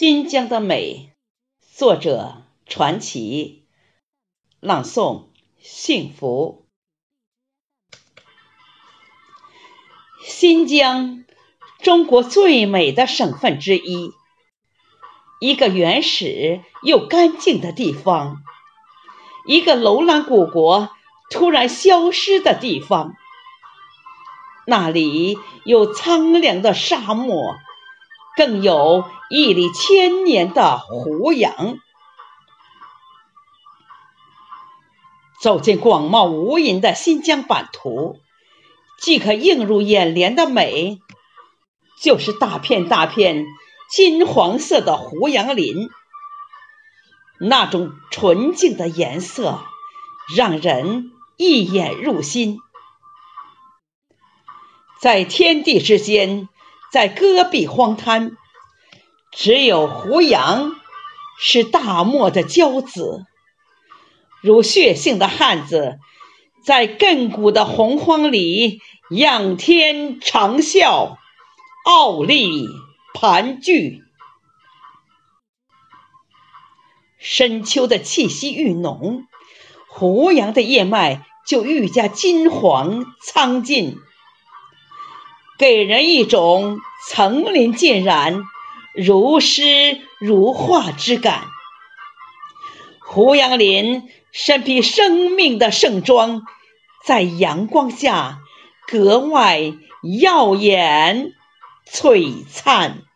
新疆的美，作者传奇，朗诵幸福。新疆，中国最美的省份之一，一个原始又干净的地方，一个楼兰古国突然消失的地方。那里有苍凉的沙漠。更有屹立千年的胡杨。走进广袤无垠的新疆版图，即可映入眼帘的美，就是大片大片金黄色的胡杨林。那种纯净的颜色，让人一眼入心。在天地之间。在戈壁荒滩，只有胡杨是大漠的骄子，如血性的汉子，在亘古的洪荒里仰天长啸，傲立盘踞。深秋的气息愈浓，胡杨的叶脉就愈加金黄苍劲。给人一种层林尽染、如诗如画之感。胡杨林身披生命的盛装，在阳光下格外耀眼璀璨。